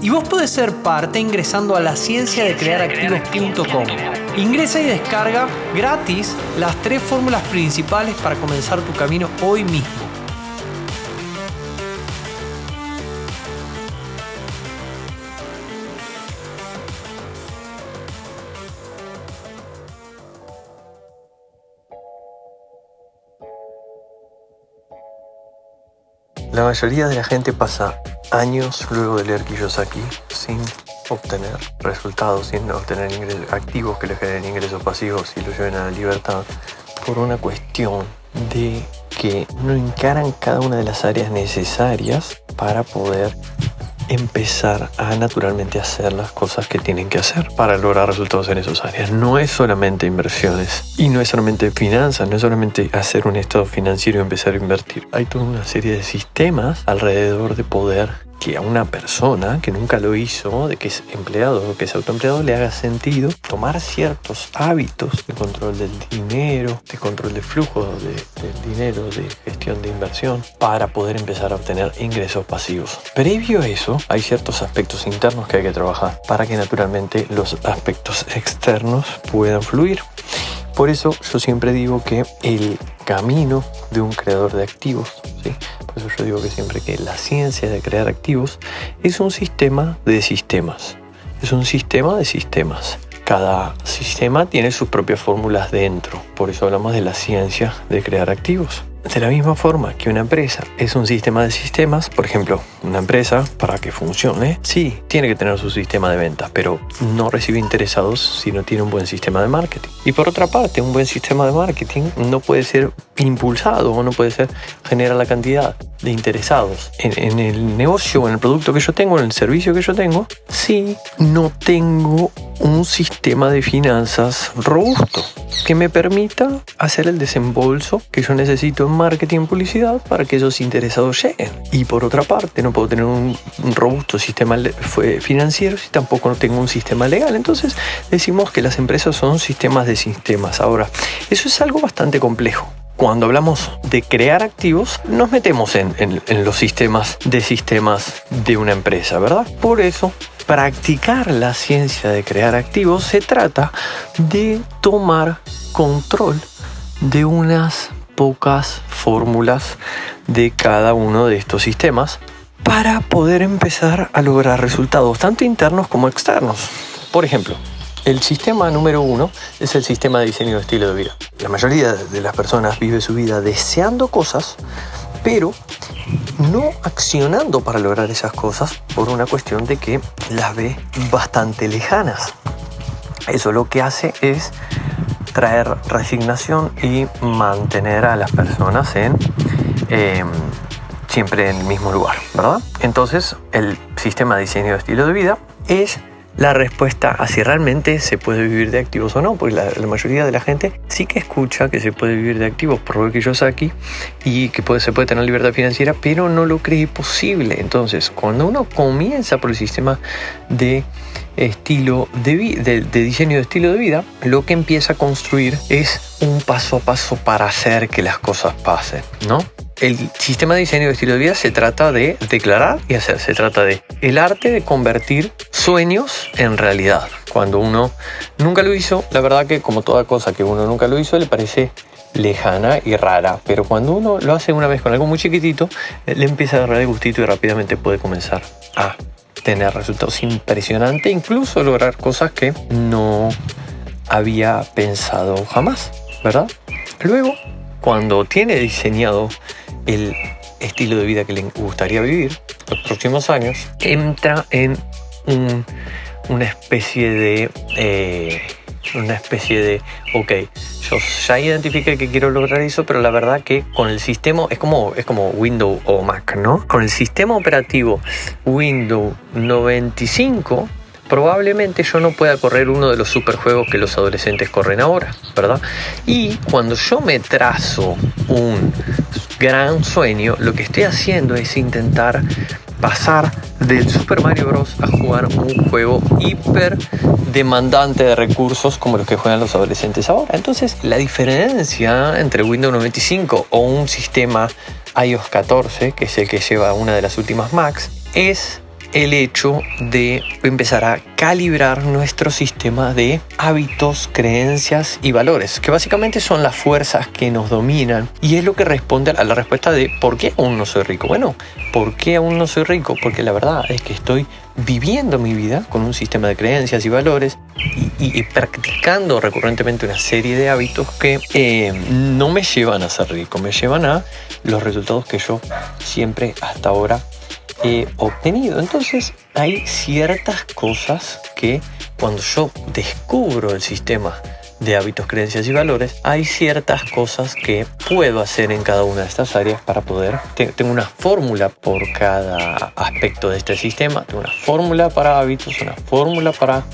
y vos podés ser parte ingresando a la ciencia de crear activos.com. Ingresa y descarga gratis las tres fórmulas principales para comenzar tu camino hoy mismo. La mayoría de la gente pasa años luego de leer Kiyosaki sin obtener resultados, sin obtener ingresos activos que le generen ingresos pasivos y lo lleven a la libertad por una cuestión de que no encaran cada una de las áreas necesarias para poder empezar a naturalmente hacer las cosas que tienen que hacer para lograr resultados en esas áreas. No es solamente inversiones y no es solamente finanzas, no es solamente hacer un estado financiero y empezar a invertir. Hay toda una serie de sistemas alrededor de poder que a una persona que nunca lo hizo, de que es empleado o que es autoempleado, le haga sentido tomar ciertos hábitos de control del dinero, de control de flujo de, del dinero, de gestión de inversión, para poder empezar a obtener ingresos pasivos. Previo a eso, hay ciertos aspectos internos que hay que trabajar para que naturalmente los aspectos externos puedan fluir. Por eso yo siempre digo que el camino de un creador de activos, ¿sí? Eso yo digo que siempre que la ciencia de crear activos es un sistema de sistemas, es un sistema de sistemas. Cada sistema tiene sus propias fórmulas dentro, por eso hablamos de la ciencia de crear activos. De la misma forma que una empresa es un sistema de sistemas, por ejemplo, una empresa para que funcione, sí, tiene que tener su sistema de ventas, pero no recibe interesados si no tiene un buen sistema de marketing. Y por otra parte, un buen sistema de marketing no puede ser impulsado o no puede ser generar la cantidad de interesados en, en el negocio, en el producto que yo tengo, en el servicio que yo tengo, si no tengo un sistema de finanzas robusto que me permita hacer el desembolso que yo necesito marketing publicidad para que esos interesados lleguen. Y por otra parte, no puedo tener un, robusto sistema financiero si tampoco tengo un sistema legal. Entonces decimos que las empresas son sistemas de sistemas. Ahora, eso es algo bastante complejo cuando hablamos de crear activos, nos metemos en, en, los sistemas de sistemas de una empresa, ¿verdad? Por eso, practicar la ciencia de crear activos se trata de tomar control de unas pocas fórmulas de cada uno de estos sistemas para poder empezar a lograr resultados tanto internos como externos. Por ejemplo, el sistema número uno es el sistema de diseño de estilo de vida. La mayoría de las personas vive su vida deseando cosas, pero no accionando para lograr esas cosas por una cuestión de que las ve bastante lejanas. Eso lo que hace es traer resignación y mantener a las personas en em, siempre en el mismo lugar, ¿verdad? Entonces, el sistema de diseño de estilo de vida es la respuesta a si realmente se puede vivir de activos o no, porque la, mayoría de la gente sí que escucha que se puede vivir de activos por lo que yo aquí y que puede, se puede tener libertad financiera, pero no lo cree posible. Entonces, cuando uno comienza por el sistema de estilo de, de, diseño de estilo de vida, lo que empieza a construir es un paso a paso para hacer que las cosas pasen, ¿no? El sistema de diseño de estilo de vida se trata de declarar y hacer, se trata de el arte de convertir sueños en realidad. Cuando uno nunca lo hizo, la verdad que como toda cosa que uno nunca lo hizo, le parece lejana y rara, pero cuando uno lo hace una vez con algo muy chiquitito, le empieza a agarrar el gustito y rápidamente puede comenzar a tener resultados impresionantes, incluso lograr cosas que no había pensado jamás, ¿verdad? Luego, cuando tiene diseñado el estilo de vida que le gustaría vivir los próximos años, entra en una especie de... Eh, una especie de, ok, yo ya identifiqué que quiero lograr eso, pero la verdad que con el sistema, es como, es como Windows o Mac, ¿no? Con el sistema operativo Windows 95, probablemente yo no pueda correr uno de los superjuegos que los adolescentes corren ahora, ¿verdad? Y cuando yo me trazo un gran sueño, lo que estoy haciendo es intentar pasar del Super Mario Bros. a jugar un juego hiper demandante de recursos como los que juegan los adolescentes ahora. Entonces, la diferencia entre Windows 95 o un sistema iOS 14, que es el que lleva una de las últimas Macs, es el hecho de empezar a calibrar nuestro sistema de hábitos, creencias y valores, que básicamente son las fuerzas que nos dominan y es lo que responde a la respuesta de ¿por qué aún no soy rico? Bueno, ¿por qué aún no soy rico? Porque la verdad es que estoy viviendo mi vida con un sistema de creencias y valores y, practicando recurrentemente una serie de hábitos que eh, no me llevan a ser rico, me llevan a los resultados que yo siempre hasta ahora obtenido. Entonces hay ciertas cosas que cuando yo descubro el sistema de hábitos, creencias y valores, hay ciertas cosas que puedo hacer en cada una de estas áreas para poder. Tengo una fórmula por cada aspecto de este sistema. Tengo una fórmula para hábitos, una fórmula para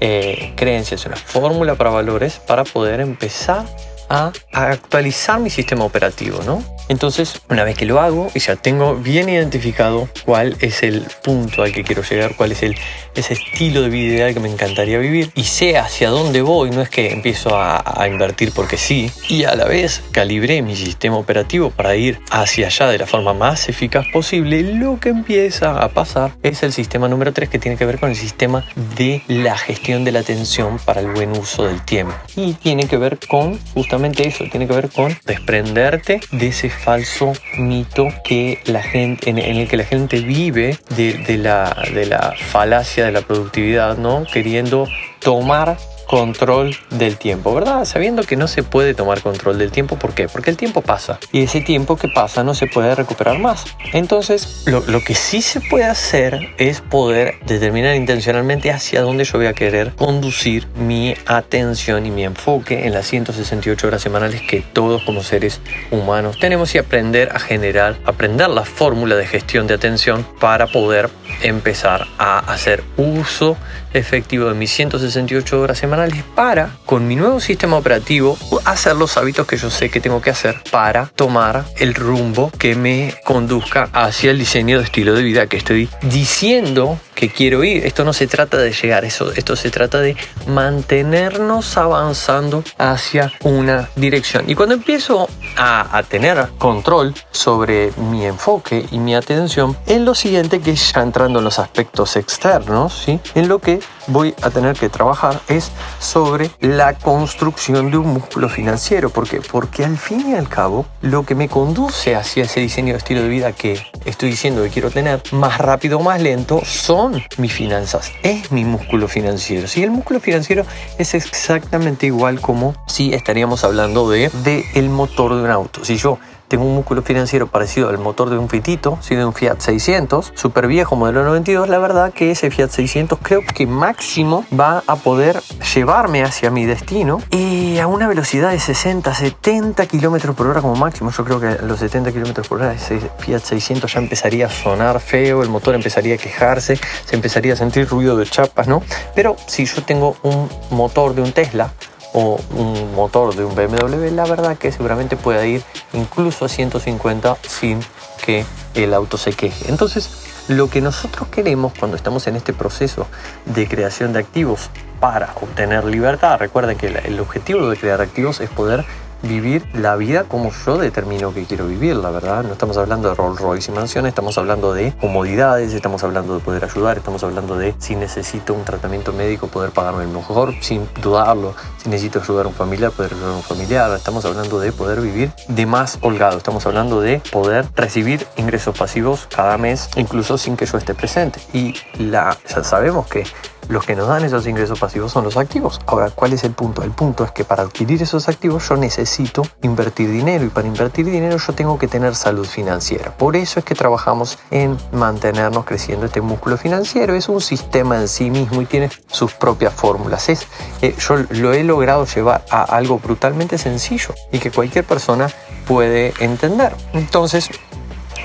eh, creencias, una fórmula para valores para poder empezar a, actualizar mi sistema operativo, ¿no? Entonces, una vez que lo hago y ya tengo bien identificado cuál es el punto al que quiero llegar, cuál es el, ese estilo de vida ideal que me encantaría vivir y sé hacia dónde voy, no es que empiezo a, a invertir porque sí, y a la vez calibré mi sistema operativo para ir hacia allá de la forma más eficaz posible, lo que empieza a pasar es el sistema número 3 que tiene que ver con el sistema de la gestión de la atención para el buen uso del tiempo. Y tiene que ver con justamente eso, tiene que ver con desprenderte de ese falso mito que la gente, en, el que la gente vive de, la, de la falacia de la productividad, ¿no? Queriendo tomar control del tiempo, ¿verdad? Sabiendo que no se puede tomar control del tiempo, ¿por qué? Porque el tiempo pasa y ese tiempo que pasa no se puede recuperar más. Entonces, lo, lo, que sí se puede hacer es poder determinar intencionalmente hacia dónde yo voy a querer conducir mi atención y mi enfoque en las 168 horas semanales que todos como seres humanos tenemos y aprender a generar, aprender la fórmula de gestión de atención para poder empezar a hacer uso efectivo de mis 168 horas semanales para, con mi nuevo sistema operativo, hacer los hábitos que yo sé que tengo que hacer para tomar el rumbo que me conduzca hacia el diseño de estilo de vida que estoy diciendo que quiero ir. Esto no se trata de llegar, eso, esto se trata de mantenernos avanzando hacia una dirección. Y cuando empiezo a, tener control sobre mi enfoque y mi atención en lo siguiente que ya entrando en los aspectos externos, ¿sí? en lo que voy a tener que trabajar es sobre la construcción de un músculo financiero. ¿Por qué? Porque al fin y al cabo, lo que me conduce hacia ese diseño de estilo de vida que estoy diciendo que quiero tener, más rápido o más lento, son mis finanzas. Es mi músculo financiero. Si el músculo financiero es exactamente igual como si estaríamos hablando de, de el motor de un auto. Si yo tengo un músculo financiero parecido al motor de un Fitito, sí, de un Fiat 600, súper viejo, modelo 92. La verdad que ese Fiat 600 creo que máximo va a poder llevarme hacia mi destino y a una velocidad de 60, 70 kilómetros por hora como máximo. Yo creo que a los 70 kilómetros por hora ese Fiat 600 ya empezaría a sonar feo, el motor empezaría a quejarse, se empezaría a sentir ruido de chapas, ¿no? Pero si yo tengo un motor de un Tesla, o un motor de un BMW, la verdad que seguramente pueda ir incluso a 150 sin que el auto se queje. Entonces, lo que nosotros queremos cuando estamos en este proceso de creación de activos para obtener libertad, recuerden que el objetivo de crear activos es poder vivir la vida como yo determino que quiero vivir, la verdad. No estamos hablando de Rolls Royce y mansiones, estamos hablando de comodidades, estamos hablando de poder ayudar, estamos hablando de si necesito un tratamiento médico, poder pagarme mejor, sin dudarlo. Si necesito ayudar a un familiar, poder ayudar a un familiar. Estamos hablando de poder vivir de más holgado. Estamos hablando de poder recibir ingresos pasivos cada mes, incluso sin que yo esté presente. Y la, ya sabemos que los que nos dan esos ingresos pasivos son los activos. Ahora, ¿cuál es el punto? El punto es que para adquirir esos activos yo necesito invertir dinero y para invertir dinero yo tengo que tener salud financiera. Por eso es que trabajamos en mantenernos creciendo este músculo financiero. Es un sistema en sí mismo y tiene sus propias fórmulas. Es, eh, yo lo he logrado llevar a algo brutalmente sencillo y que cualquier persona puede entender. Entonces,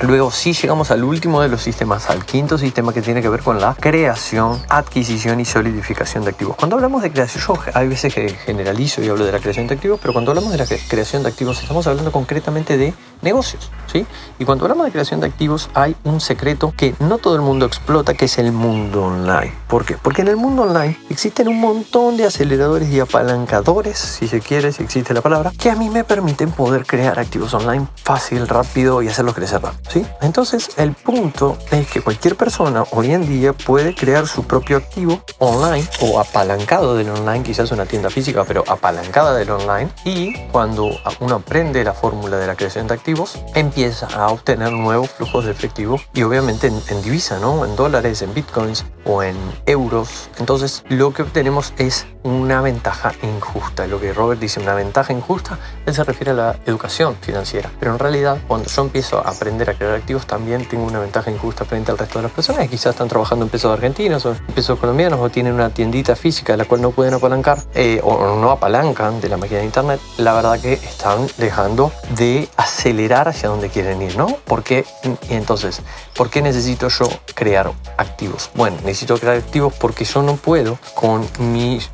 Luego sí llegamos al último de los sistemas, al quinto sistema que tiene que ver con la creación, adquisición y solidificación de activos. Cuando hablamos de creación, yo hay veces que generalizo y hablo de la creación de activos, pero cuando hablamos de la creación de activos estamos hablando concretamente de negocios, ¿sí? Y cuando hablamos de creación de activos hay un secreto que no todo el mundo explota, que es el mundo online. ¿Por qué? Porque en el mundo online existen un montón de aceleradores y apalancadores, si se quiere, si existe la palabra, que a mí me permiten poder crear activos online fácil, rápido y hacerlos crecer rápido. Entonces, el punto es que cualquier persona hoy en día puede crear su propio activo online o apalancado del online, quizás una tienda física, pero apalancada del online. Y cuando uno aprende la fórmula de la creación de activos, empieza a obtener nuevos flujos de efectivo y obviamente en, divisa, ¿no? En dólares, en bitcoins o en euros. Entonces, lo que obtenemos es una ventaja injusta. Lo que Robert dice, una ventaja injusta, él se refiere a la educación financiera. Pero en realidad, cuando yo empiezo a aprender a crear activos, también tengo una ventaja injusta frente al resto de las personas que quizás están trabajando en pesos argentinos o en pesos colombianos o tienen una tiendita física de la cual no pueden apalancar eh, o no apalancan de la máquina de internet. La verdad que están dejando de acelerar hacia donde quieren ir, ¿no? Porque, entonces, ¿por qué necesito yo crear activos? Bueno, necesito crear activos porque yo no puedo con mis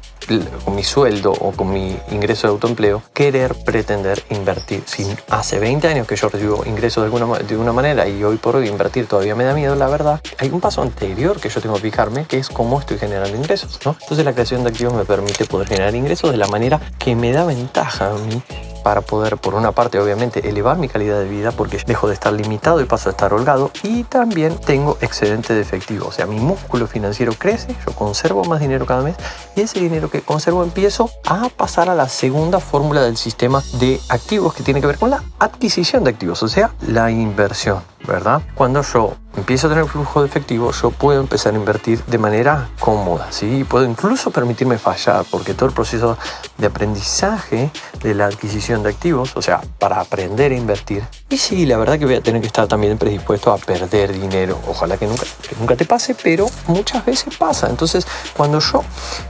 con mi sueldo o con mi ingreso de autoempleo, querer pretender invertir. Si hace 20 años que yo recibo ingresos de alguna, de una manera y hoy por hoy invertir todavía me da miedo, la verdad, hay un paso anterior que yo tengo que fijarme, que es cómo estoy generando ingresos. ¿no? Entonces la creación de activos me permite poder generar ingresos de la manera que me da ventaja a mí para poder, por una parte, obviamente, elevar mi calidad de vida porque dejo de estar limitado y paso a estar holgado y también tengo excedente de efectivo. O sea, mi músculo financiero crece, yo conservo más dinero cada mes y ese dinero que conservo empiezo a pasar a la segunda fórmula del sistema de activos que tiene que ver con la adquisición de activos, o sea, la inversión. ¿Verdad? Cuando yo empiezo a tener flujo de efectivo, yo puedo empezar a invertir de manera cómoda, ¿sí? Puedo incluso permitirme fallar, porque todo el proceso de aprendizaje de la adquisición de activos, o sea, para aprender a invertir, y sí, la verdad que voy a tener que estar también predispuesto a perder dinero. Ojalá que nunca, nunca te pase, pero muchas veces pasa. Entonces, cuando yo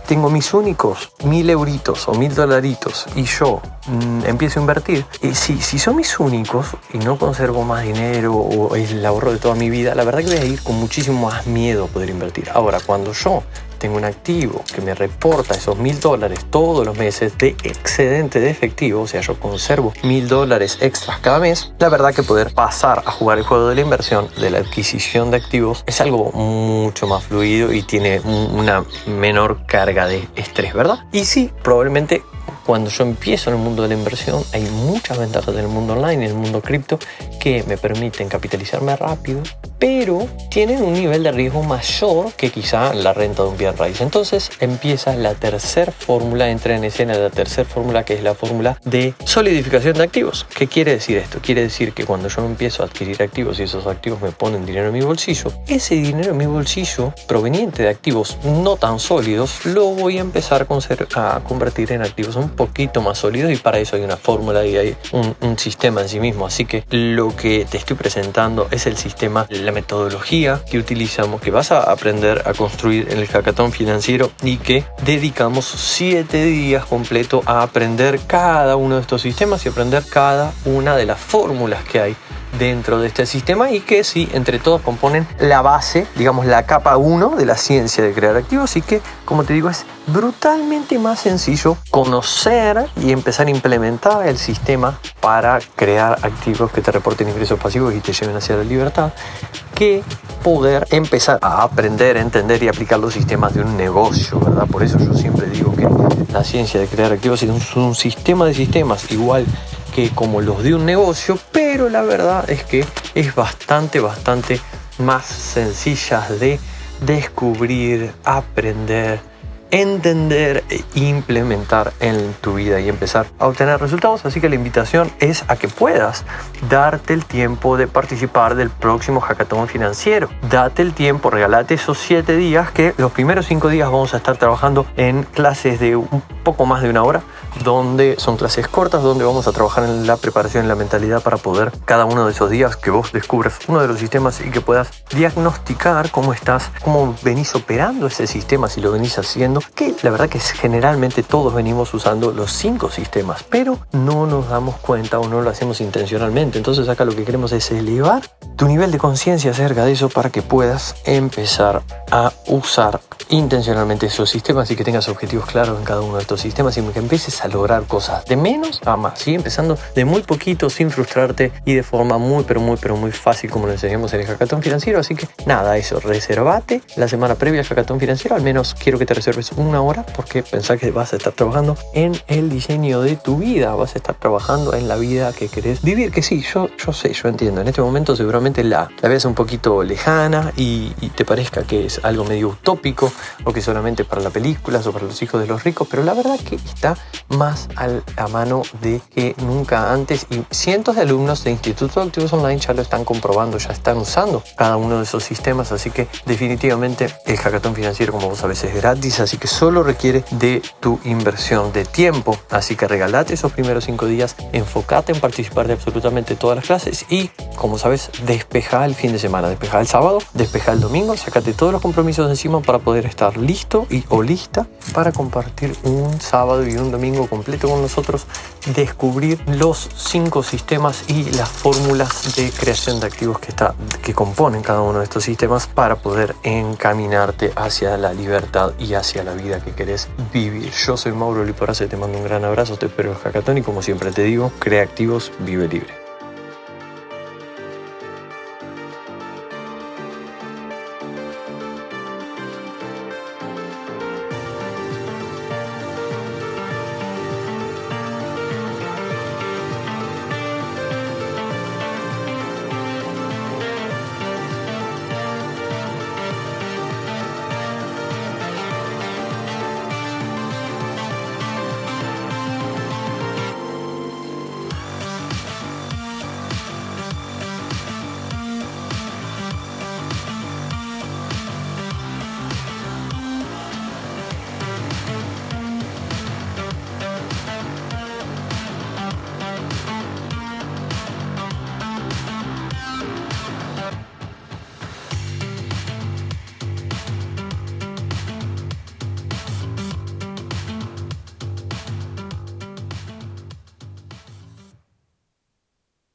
tengo mis únicos mil euritos o mil dolaritos y yo mm, empiezo a invertir, y si, si son mis únicos y no conservo más dinero o el ahorro de toda mi vida, la verdad que voy a ir con muchísimo más miedo a poder invertir. Ahora, cuando yo tengo un activo que me reporta esos mil dólares todos los meses de excedente de efectivo, o sea, yo conservo mil dólares extras cada mes, la verdad que poder pasar a jugar el juego de la inversión, de la adquisición de activos, es algo mucho más fluido y tiene una menor carga de estrés, ¿verdad? Y sí, probablemente cuando yo empiezo en el mundo de la inversión, hay muchas ventajas en el mundo online, en el mundo cripto, que me permiten capitalizarme rápido, pero tienen un nivel de riesgo mayor que quizá la renta de un bien raíz. Entonces empieza la tercera fórmula, entra en escena la tercera fórmula, que es la fórmula de solidificación de activos. ¿Qué quiere decir esto? Quiere decir que cuando yo empiezo a adquirir activos y esos activos me ponen dinero en mi bolsillo, ese dinero en mi bolsillo, proveniente de activos no tan sólidos, lo voy a empezar a convertir en activos un poquito más sólidos y para eso hay una fórmula y hay un, un sistema en sí mismo. Así que lo que te estoy presentando es el sistema, la metodología que utilizamos, que vas a aprender a construir en el hackathon financiero y que dedicamos siete días completo a aprender cada uno de estos sistemas y aprender cada una de las fórmulas que hay dentro de este sistema y que sí, entre todos componen la base, digamos la capa 1 de la ciencia de crear activos y que, como te digo, es brutalmente más sencillo conocer y empezar a implementar el sistema para crear activos que te reporten ingresos pasivos y te lleven hacia la libertad que poder empezar a aprender, entender y aplicar los sistemas de un negocio, ¿verdad? Por eso yo siempre digo que la ciencia de crear activos es un sistema de sistemas igual que como los de un negocio, pero la verdad es que es bastante, bastante más sencillas de descubrir, aprender, entender e implementar en tu vida y empezar a obtener resultados. Así que la invitación es a que puedas darte el tiempo de participar del próximo hackathon financiero. Date el tiempo, regalate esos siete días que los primeros cinco días vamos a estar trabajando en clases de un poco más de una hora, donde son clases cortas, donde vamos a trabajar en la preparación y la mentalidad para poder cada uno de esos días que vos descubras uno de los sistemas y que puedas diagnosticar cómo estás, cómo venís operando ese sistema, si lo venís haciendo, que la verdad que generalmente todos venimos usando los cinco sistemas, pero no nos damos cuenta o no lo hacemos intencionalmente. Entonces acá lo que queremos es elevar tu nivel de conciencia acerca de eso para que puedas empezar a usar intencionalmente esos sistemas y que tengas objetivos claros en cada uno de estos sistemas y que empieces a lograr cosas de menos a más, ¿sí? empezando de muy poquito sin frustrarte y de forma muy pero muy pero muy fácil como lo enseñamos en el hackathon financiero. Así que nada, eso, reservate la semana previa al hackathon financiero, al menos quiero que te reserves una hora porque pensá que vas a estar trabajando en el diseño de tu vida, vas a estar trabajando en la vida que querés vivir, que sí, yo, yo sé, yo entiendo, en este momento seguramente la, la veas un poquito lejana y, y te parezca que es algo medio utópico o que solamente para las películas o para los hijos de los ricos, pero la verdad que está más a mano de que nunca antes y cientos de alumnos de Instituto de Activos Online ya lo están comprobando, ya están usando cada uno de esos sistemas, así que definitivamente el hackathon financiero como vos sabés es gratis, así que solo requiere de tu inversión de tiempo, así que regalate esos primeros cinco días, enfócate en participar de absolutamente todas las clases y como sabes despeja el fin de semana, despeja el sábado, despeja el domingo, sacate todos los compromisos encima para poder estar listo y o lista para compartir un sábado y un domingo completo con nosotros, descubrir los cinco sistemas y las fórmulas de creación de activos que, está, que componen cada uno de estos sistemas para poder encaminarte hacia la libertad y hacia la vida que querés vivir. Yo soy Mauro Liporace, te mando un gran abrazo, te espero en Hackathon y como siempre te digo, crea activos, vive libre.